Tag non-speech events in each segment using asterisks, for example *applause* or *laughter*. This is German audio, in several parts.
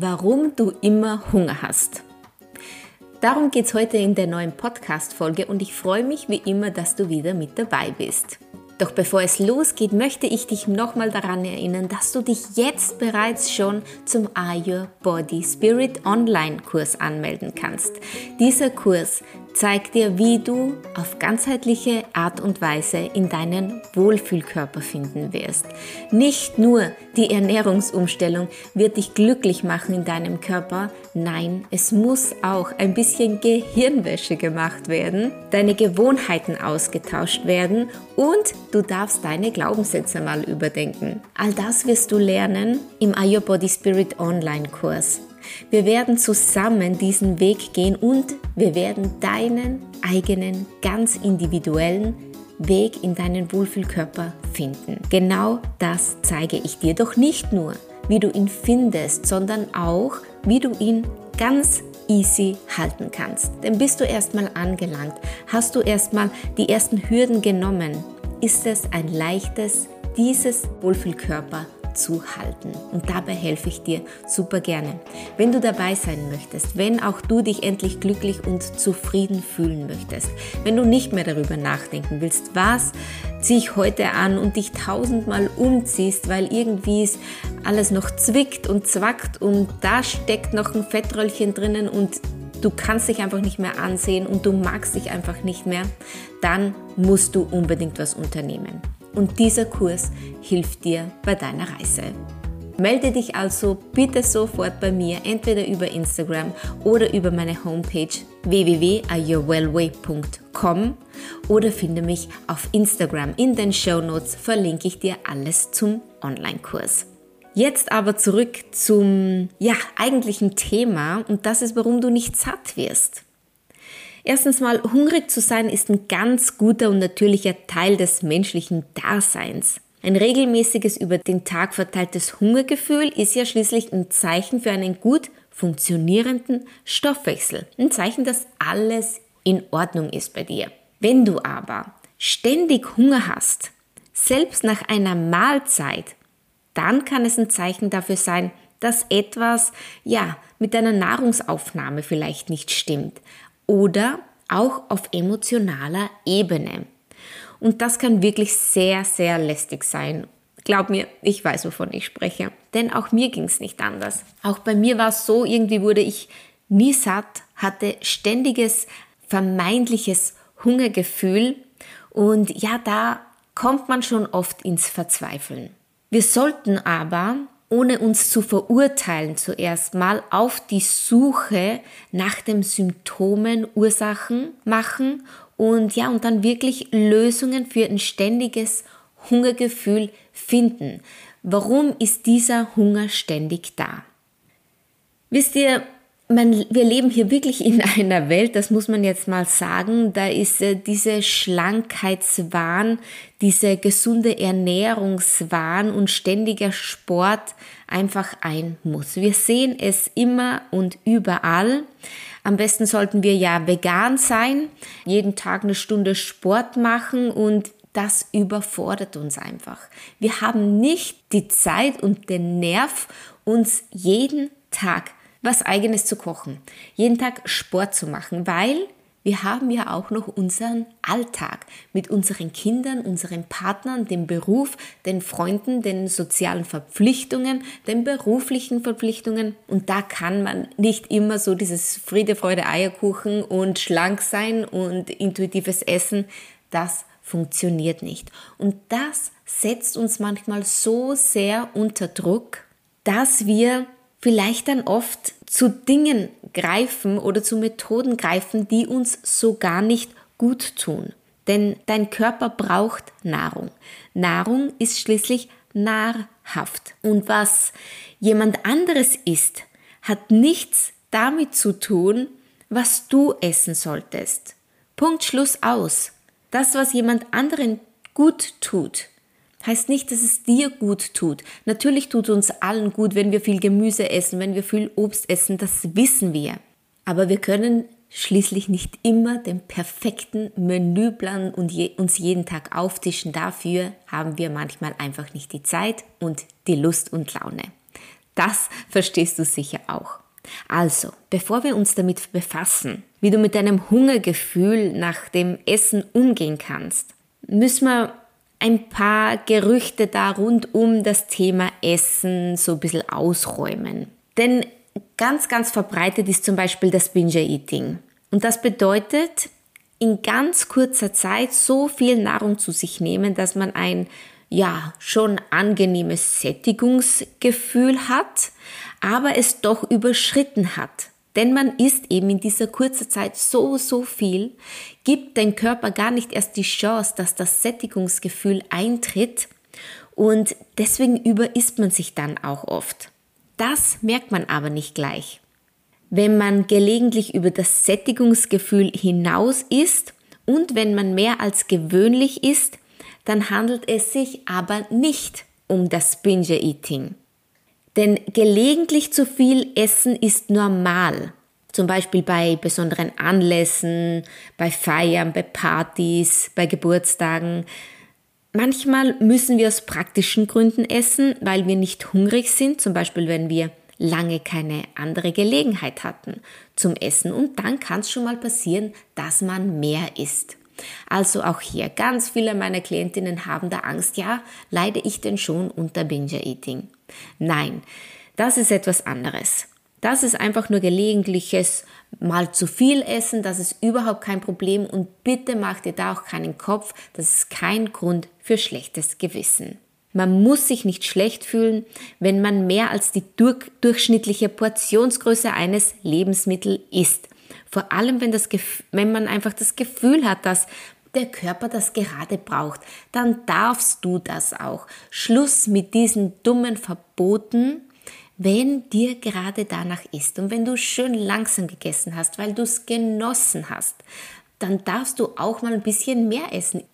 Warum du immer Hunger hast. Darum geht es heute in der neuen Podcast-Folge und ich freue mich wie immer, dass du wieder mit dabei bist. Doch bevor es losgeht, möchte ich dich nochmal daran erinnern, dass du dich jetzt bereits schon zum Are Your Body Spirit Online Kurs anmelden kannst. Dieser Kurs zeigt dir, wie du auf ganzheitliche Art und Weise in deinen Wohlfühlkörper finden wirst. Nicht nur die Ernährungsumstellung wird dich glücklich machen in deinem Körper, nein, es muss auch ein bisschen Gehirnwäsche gemacht werden, deine Gewohnheiten ausgetauscht werden und du darfst deine Glaubenssätze mal überdenken. All das wirst du lernen im Your Body Spirit Online Kurs. Wir werden zusammen diesen Weg gehen und wir werden deinen eigenen, ganz individuellen Weg in deinen Wohlfühlkörper finden. Genau das zeige ich dir doch nicht nur, wie du ihn findest, sondern auch, wie du ihn ganz easy halten kannst. Denn bist du erstmal angelangt, hast du erstmal die ersten Hürden genommen, ist es ein leichtes, dieses Wohlfühlkörper zu halten. Und dabei helfe ich dir super gerne. Wenn du dabei sein möchtest, wenn auch du dich endlich glücklich und zufrieden fühlen möchtest, wenn du nicht mehr darüber nachdenken willst, was ziehe ich heute an und dich tausendmal umziehst, weil irgendwie es alles noch zwickt und zwackt und da steckt noch ein Fettröllchen drinnen und du kannst dich einfach nicht mehr ansehen und du magst dich einfach nicht mehr, dann musst du unbedingt was unternehmen und dieser Kurs hilft dir bei deiner Reise. Melde dich also bitte sofort bei mir, entweder über Instagram oder über meine Homepage www.ayourwellway.com oder finde mich auf Instagram. In den Show Notes verlinke ich dir alles zum Online-Kurs. Jetzt aber zurück zum ja, eigentlichen Thema und das ist, warum du nicht satt wirst. Erstens mal, hungrig zu sein ist ein ganz guter und natürlicher Teil des menschlichen Daseins. Ein regelmäßiges über den Tag verteiltes Hungergefühl ist ja schließlich ein Zeichen für einen gut funktionierenden Stoffwechsel. Ein Zeichen, dass alles in Ordnung ist bei dir. Wenn du aber ständig Hunger hast, selbst nach einer Mahlzeit, dann kann es ein Zeichen dafür sein, dass etwas, ja, mit deiner Nahrungsaufnahme vielleicht nicht stimmt oder auch auf emotionaler Ebene. Und das kann wirklich sehr, sehr lästig sein. Glaub mir, ich weiß, wovon ich spreche. Denn auch mir ging es nicht anders. Auch bei mir war es so, irgendwie wurde ich nie satt, hatte ständiges vermeintliches Hungergefühl. Und ja, da kommt man schon oft ins Verzweifeln. Wir sollten aber ohne uns zu verurteilen zuerst mal auf die Suche nach den Symptomen, Ursachen machen und ja, und dann wirklich Lösungen für ein ständiges Hungergefühl finden. Warum ist dieser Hunger ständig da? Wisst ihr, man, wir leben hier wirklich in *laughs* einer Welt, das muss man jetzt mal sagen, da ist äh, diese Schlankheitswahn, diese gesunde Ernährungswahn und ständiger Sport einfach ein Muss. Wir sehen es immer und überall. Am besten sollten wir ja vegan sein, jeden Tag eine Stunde Sport machen und das überfordert uns einfach. Wir haben nicht die Zeit und den Nerv, uns jeden Tag was eigenes zu kochen, jeden Tag Sport zu machen, weil wir haben ja auch noch unseren Alltag mit unseren Kindern, unseren Partnern, dem Beruf, den Freunden, den sozialen Verpflichtungen, den beruflichen Verpflichtungen. Und da kann man nicht immer so dieses Friede, Freude, Eierkuchen und schlank sein und intuitives Essen. Das funktioniert nicht. Und das setzt uns manchmal so sehr unter Druck, dass wir vielleicht dann oft zu Dingen greifen oder zu Methoden greifen, die uns so gar nicht gut tun. denn dein Körper braucht Nahrung. Nahrung ist schließlich nahrhaft. Und was jemand anderes isst, hat nichts damit zu tun, was du essen solltest. Punkt Schluss aus. Das, was jemand anderen gut tut, heißt nicht, dass es dir gut tut. Natürlich tut uns allen gut, wenn wir viel Gemüse essen, wenn wir viel Obst essen, das wissen wir. Aber wir können schließlich nicht immer den perfekten Menüplan und je, uns jeden Tag auftischen. Dafür haben wir manchmal einfach nicht die Zeit und die Lust und Laune. Das verstehst du sicher auch. Also, bevor wir uns damit befassen, wie du mit deinem Hungergefühl nach dem Essen umgehen kannst, müssen wir ein paar Gerüchte da rund um das Thema Essen so ein bisschen ausräumen. Denn ganz, ganz verbreitet ist zum Beispiel das Binge-Eating. Und das bedeutet, in ganz kurzer Zeit so viel Nahrung zu sich nehmen, dass man ein ja schon angenehmes Sättigungsgefühl hat, aber es doch überschritten hat. Denn man isst eben in dieser kurzen Zeit so, so viel, gibt dein Körper gar nicht erst die Chance, dass das Sättigungsgefühl eintritt und deswegen überisst man sich dann auch oft. Das merkt man aber nicht gleich. Wenn man gelegentlich über das Sättigungsgefühl hinaus isst und wenn man mehr als gewöhnlich isst, dann handelt es sich aber nicht um das Binge-Eating. Denn gelegentlich zu viel Essen ist normal. Zum Beispiel bei besonderen Anlässen, bei Feiern, bei Partys, bei Geburtstagen. Manchmal müssen wir aus praktischen Gründen essen, weil wir nicht hungrig sind, zum Beispiel wenn wir lange keine andere Gelegenheit hatten zum Essen. Und dann kann es schon mal passieren, dass man mehr isst. Also auch hier, ganz viele meiner Klientinnen haben da Angst, ja, leide ich denn schon unter Binge-Eating? Nein, das ist etwas anderes. Das ist einfach nur gelegentliches mal zu viel essen, das ist überhaupt kein Problem und bitte mach dir da auch keinen Kopf, das ist kein Grund für schlechtes Gewissen. Man muss sich nicht schlecht fühlen, wenn man mehr als die durchschnittliche Portionsgröße eines Lebensmittels isst. Vor allem, wenn, das, wenn man einfach das Gefühl hat, dass der Körper das gerade braucht, dann darfst du das auch. Schluss mit diesen dummen Verboten, wenn dir gerade danach ist und wenn du schön langsam gegessen hast, weil du es genossen hast, dann darfst du auch mal ein bisschen mehr essen.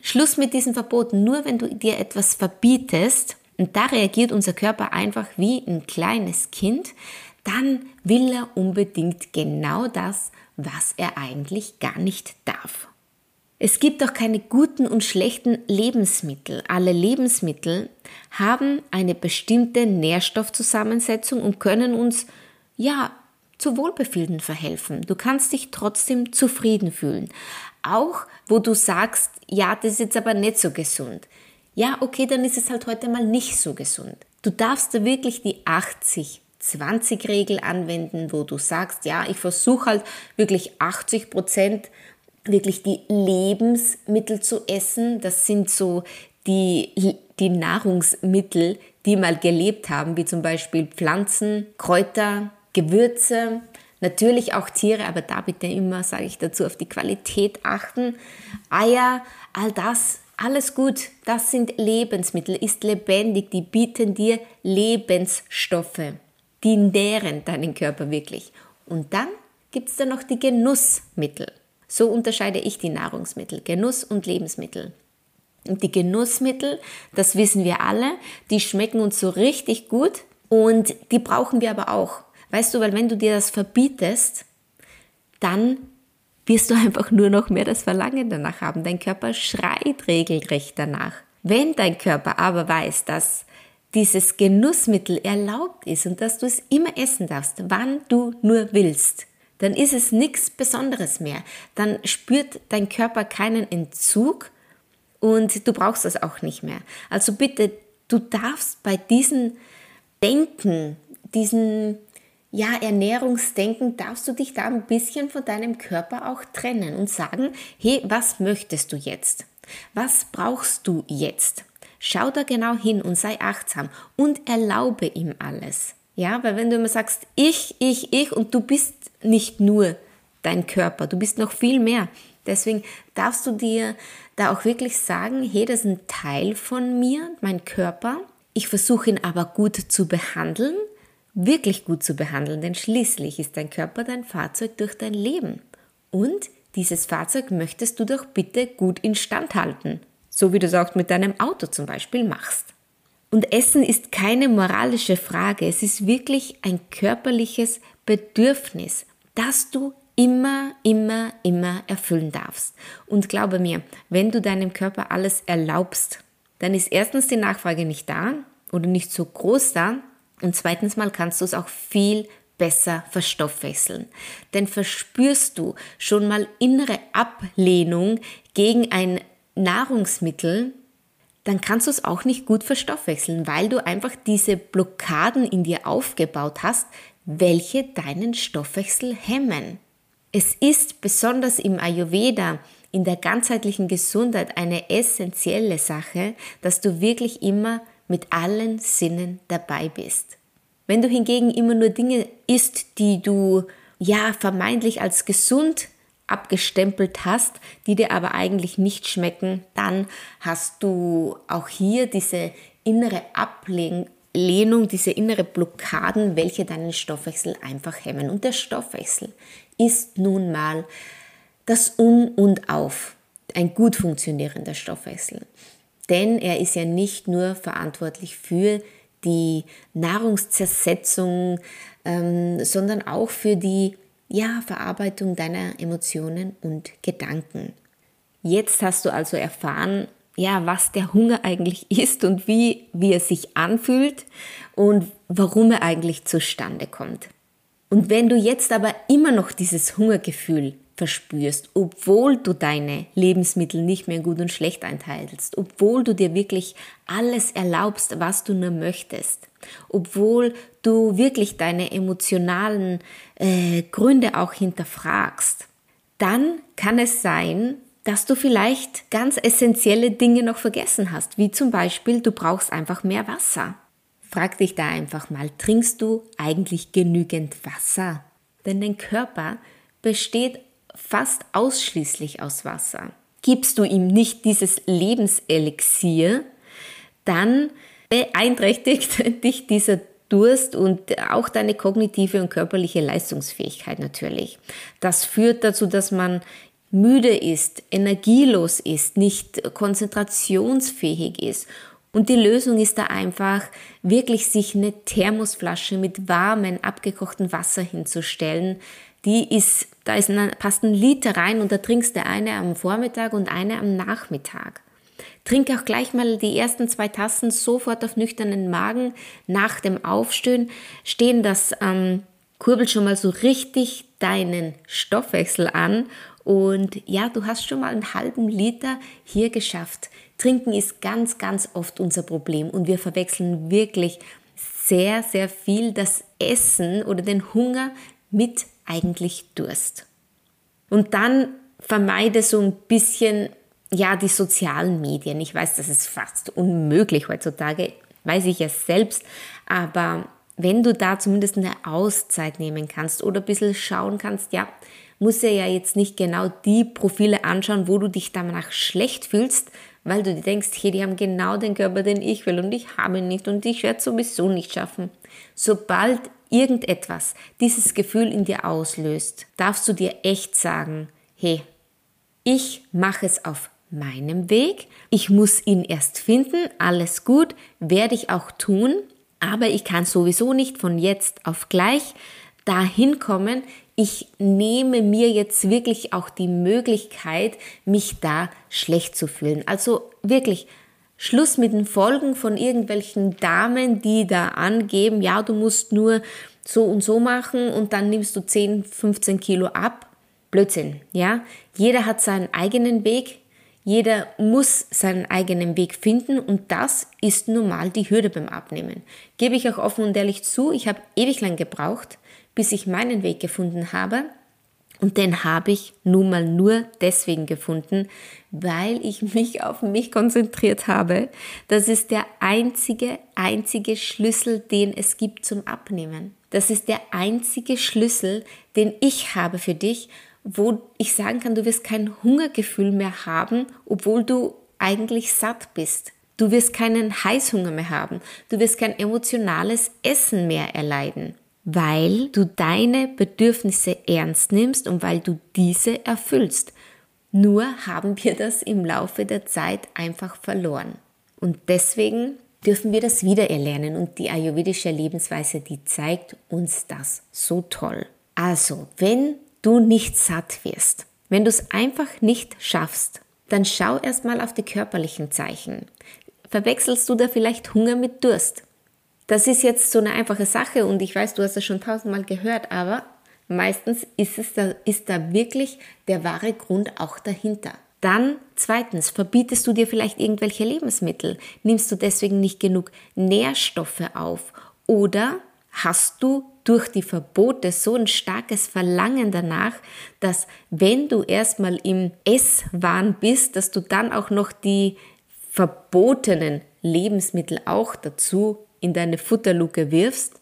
Schluss mit diesen Verboten. Nur wenn du dir etwas verbietest, und da reagiert unser Körper einfach wie ein kleines Kind, dann will er unbedingt genau das, was er eigentlich gar nicht darf. Es gibt auch keine guten und schlechten Lebensmittel. Alle Lebensmittel haben eine bestimmte Nährstoffzusammensetzung und können uns ja zu Wohlbefinden verhelfen. Du kannst dich trotzdem zufrieden fühlen. Auch wo du sagst, ja, das ist jetzt aber nicht so gesund. Ja, okay, dann ist es halt heute mal nicht so gesund. Du darfst da wirklich die 80 20-Regel anwenden, wo du sagst, ja, ich versuche halt wirklich 80 Prozent wirklich die Lebensmittel zu essen. Das sind so die, die Nahrungsmittel, die mal gelebt haben, wie zum Beispiel Pflanzen, Kräuter, Gewürze, natürlich auch Tiere, aber da bitte immer, sage ich dazu, auf die Qualität achten. Eier, all das, alles gut, das sind Lebensmittel, ist lebendig, die bieten dir Lebensstoffe, die nähren deinen Körper wirklich. Und dann gibt es da noch die Genussmittel. So unterscheide ich die Nahrungsmittel, Genuss und Lebensmittel. Und die Genussmittel, das wissen wir alle, die schmecken uns so richtig gut und die brauchen wir aber auch. Weißt du, weil wenn du dir das verbietest, dann wirst du einfach nur noch mehr das Verlangen danach haben. Dein Körper schreit regelrecht danach. Wenn dein Körper aber weiß, dass dieses Genussmittel erlaubt ist und dass du es immer essen darfst, wann du nur willst, dann ist es nichts Besonderes mehr. Dann spürt dein Körper keinen Entzug und du brauchst das auch nicht mehr. Also bitte, du darfst bei diesen Denken, diesen ja, Ernährungsdenken, darfst du dich da ein bisschen von deinem Körper auch trennen und sagen, hey, was möchtest du jetzt? Was brauchst du jetzt? Schau da genau hin und sei achtsam und erlaube ihm alles. Ja, weil wenn du immer sagst, ich, ich, ich und du bist nicht nur dein Körper, du bist noch viel mehr, Deswegen darfst du dir da auch wirklich sagen, hey, das ist ein Teil von mir, mein Körper. Ich versuche ihn aber gut zu behandeln, wirklich gut zu behandeln, denn schließlich ist dein Körper dein Fahrzeug durch dein Leben. Und dieses Fahrzeug möchtest du doch bitte gut instand halten, so wie du es auch mit deinem Auto zum Beispiel machst. Und Essen ist keine moralische Frage, es ist wirklich ein körperliches Bedürfnis, das du immer, immer, immer erfüllen darfst. Und glaube mir, wenn du deinem Körper alles erlaubst, dann ist erstens die Nachfrage nicht da oder nicht so groß da und zweitens mal kannst du es auch viel besser verstoffwechseln. Denn verspürst du schon mal innere Ablehnung gegen ein Nahrungsmittel, dann kannst du es auch nicht gut verstoffwechseln, weil du einfach diese Blockaden in dir aufgebaut hast, welche deinen Stoffwechsel hemmen. Es ist besonders im Ayurveda, in der ganzheitlichen Gesundheit eine essentielle Sache, dass du wirklich immer mit allen Sinnen dabei bist. Wenn du hingegen immer nur Dinge isst, die du ja vermeintlich als gesund abgestempelt hast, die dir aber eigentlich nicht schmecken, dann hast du auch hier diese innere Ablehnung, diese innere Blockaden, welche deinen Stoffwechsel einfach hemmen. Und der Stoffwechsel ist nun mal das Um und Auf, ein gut funktionierender Stoffwechsel. Denn er ist ja nicht nur verantwortlich für die Nahrungszersetzung, ähm, sondern auch für die ja, Verarbeitung deiner Emotionen und Gedanken. Jetzt hast du also erfahren, ja, was der Hunger eigentlich *laughs* ist und wie, wie er sich anfühlt und warum er eigentlich zustande kommt. Und wenn du jetzt aber immer noch dieses Hungergefühl verspürst, obwohl du deine Lebensmittel nicht mehr gut und schlecht einteilst, obwohl du dir wirklich alles erlaubst, was du nur möchtest, obwohl du wirklich deine emotionalen äh, Gründe auch hinterfragst, dann kann es sein, dass du vielleicht ganz essentielle Dinge noch vergessen hast, wie zum Beispiel du brauchst einfach mehr Wasser. Frag dich da einfach mal, trinkst du eigentlich genügend Wasser? Denn dein Körper besteht fast ausschließlich aus Wasser. Gibst du ihm nicht dieses Lebenselixier, dann beeinträchtigt *laughs* dich dieser Durst und auch deine kognitive und körperliche Leistungsfähigkeit natürlich. Das führt dazu, dass man müde ist, energielos ist, nicht konzentrationsfähig ist. Und die Lösung ist da einfach, wirklich sich eine Thermosflasche mit warmem, abgekochten Wasser hinzustellen, die ist, da ist ein, passt ein Liter rein und da trinkst du eine am Vormittag und eine am Nachmittag. Trink auch gleich mal die ersten zwei Tassen sofort auf nüchternen Magen nach dem Aufstehen. Stehen das ähm, kurbelt schon mal so richtig deinen Stoffwechsel an und ja, du hast schon mal einen halben Liter hier geschafft. Trinken ist ganz, ganz oft unser Problem und wir verwechseln wirklich sehr, sehr viel das Essen oder den Hunger mit eigentlich Durst. Und dann vermeide so ein bisschen, ja, die sozialen Medien. Ich weiß, das ist fast unmöglich heutzutage, weiß ich ja selbst, aber wenn du da zumindest eine Auszeit nehmen kannst oder ein bisschen schauen kannst, ja, muss ja jetzt nicht genau die Profile anschauen, wo du dich danach schlecht fühlst, weil du dir denkst, hey, die haben genau den Körper, den ich will und ich habe ihn nicht und ich werde es sowieso nicht schaffen. Sobald irgendetwas dieses Gefühl in dir auslöst, darfst du dir echt sagen, hey, ich mache es auf meinem Weg, ich muss ihn erst finden, alles gut, werde ich auch tun, aber ich kann sowieso nicht von jetzt auf gleich dahin kommen, ich nehme mir jetzt wirklich auch die Möglichkeit, mich da schlecht zu fühlen. Also wirklich Schluss mit den Folgen von irgendwelchen Damen, die da angeben, ja, du musst nur so und so machen und dann nimmst du 10, 15 Kilo ab. Blödsinn, ja. Jeder hat seinen eigenen Weg. Jeder muss seinen eigenen Weg finden und das ist normal die Hürde beim Abnehmen. Gebe ich auch offen und ehrlich zu, ich habe ewig lang gebraucht, bis ich meinen Weg gefunden habe. Und den habe ich nun mal nur deswegen gefunden, weil ich mich auf mich konzentriert habe. Das ist der einzige, einzige Schlüssel, den es gibt zum Abnehmen. Das ist der einzige Schlüssel, den ich habe für dich wo ich sagen kann, du wirst kein Hungergefühl mehr haben, obwohl du eigentlich satt bist. Du wirst keinen Heißhunger mehr haben. Du wirst kein emotionales Essen mehr erleiden, weil du deine Bedürfnisse ernst nimmst und weil du diese erfüllst. Nur haben wir das im Laufe der Zeit einfach verloren. Und deswegen dürfen wir das wieder erlernen und die ayurvedische Lebensweise, die zeigt uns das so toll. Also, wenn du nicht satt wirst, wenn du es einfach nicht schaffst, dann schau erstmal auf die körperlichen Zeichen. Verwechselst du da vielleicht Hunger mit Durst? Das ist jetzt so eine einfache Sache und ich weiß, du hast das schon tausendmal gehört, aber meistens ist, es da, ist da wirklich der wahre Grund auch dahinter. Dann zweitens, verbietest du dir vielleicht irgendwelche Lebensmittel? Nimmst du deswegen nicht genug Nährstoffe auf? Oder hast du durch die Verbote so ein starkes Verlangen danach, dass wenn du erstmal im Esswahn bist, dass du dann auch noch die verbotenen Lebensmittel auch dazu in deine Futterluke wirfst?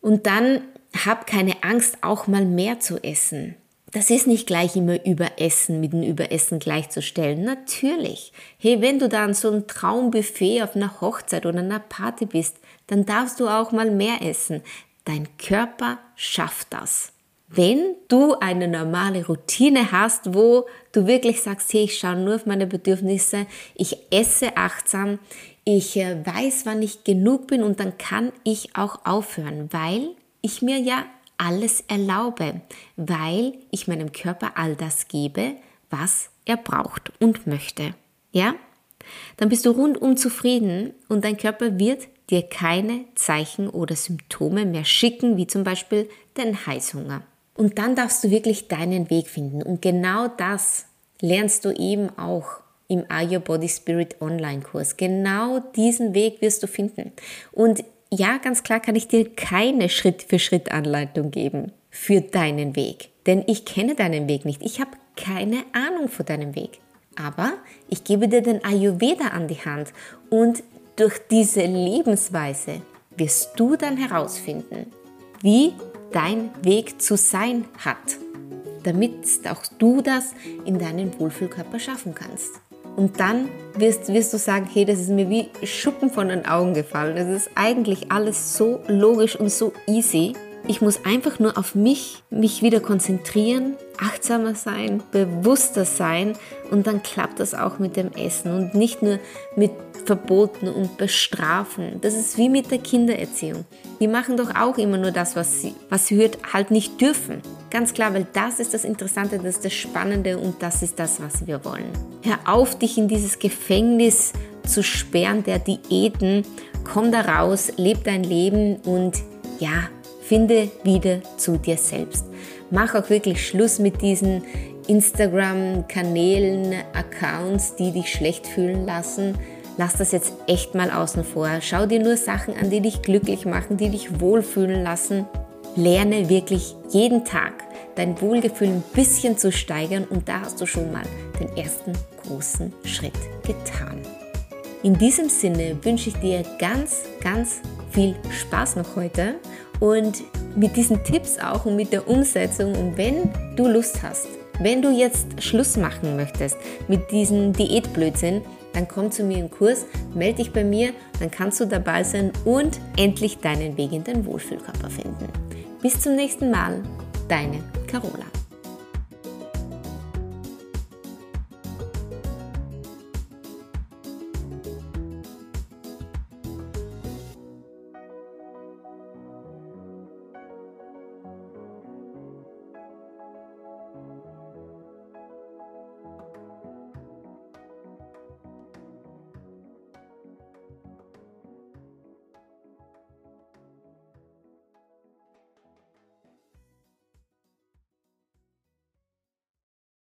Und dann hab keine Angst, auch mal mehr zu essen. Das ist nicht gleich immer Überessen mit dem Überessen gleichzustellen. Natürlich. Hey, wenn du da an so einem Traumbuffet auf einer Hochzeit oder einer Party bist, dann darfst du auch mal mehr essen. Dein Körper schafft das. Wenn du eine normale Routine hast, wo du wirklich sagst, hey, ich schaue nur auf meine Bedürfnisse, ich esse achtsam, ich äh, weiß, wann ich genug bin und dann kann ich auch aufhören, weil ich mir ja alles erlaube, weil ich meinem Körper all das gebe, was er braucht und möchte. Ja? Dann bist du rundum zufrieden und dein Körper wird dir keine Zeichen oder Symptome mehr schicken, wie zum Beispiel den Heißhunger. Und dann darfst du wirklich deinen Weg finden. Und genau das lernst du eben auch im Are Your Body Spirit Online-Kurs. Genau diesen Weg wirst du finden. Und ja, ganz klar kann ich dir keine Schritt-für-Schritt-Anleitung geben für deinen Weg. Denn ich kenne deinen Weg nicht. Ich habe keine Ahnung von deinem Weg. Aber ich gebe dir den Ayurveda an die Hand und durch diese Lebensweise wirst du dann herausfinden, wie dein Weg zu sein hat, damit auch du das in deinem Wohlfühlkörper schaffen kannst. Und dann wirst, wirst du sagen, hey, das ist mir wie Schuppen von den Augen gefallen. Das ist eigentlich alles so logisch und so easy. Ich muss einfach nur auf mich, mich wieder konzentrieren, achtsamer sein, bewusster sein und dann klappt das auch mit dem Essen und nicht nur mit Verboten und Bestrafen. Das ist wie mit der Kindererziehung. Die machen doch auch immer nur das, was sie, was sie halt nicht dürfen. Ganz klar, weil das ist das Interessante, das ist das Spannende und das ist das, was wir wollen. Hör auf, dich in dieses Gefängnis zu sperren der Diäten. Komm da raus, leb dein Leben und ja, Finde wieder zu dir selbst. Mach auch wirklich Schluss mit diesen Instagram-Kanälen, Accounts, die dich schlecht fühlen lassen. Lass das jetzt echt mal außen vor. Schau dir nur Sachen an, die dich glücklich machen, die dich wohlfühlen lassen. Lerne wirklich jeden Tag dein Wohlgefühl ein bisschen zu steigern und da hast du schon mal den ersten großen Schritt getan. In diesem Sinne wünsche ich dir ganz, ganz viel Spaß noch heute und mit diesen Tipps auch und mit der Umsetzung. Und wenn du Lust hast, wenn du jetzt Schluss machen möchtest mit diesem Diätblödsinn, dann komm zu mir im Kurs, melde dich bei mir, dann kannst du dabei sein und endlich deinen Weg in den Wohlfühlkörper finden. Bis zum nächsten Mal, deine Carola.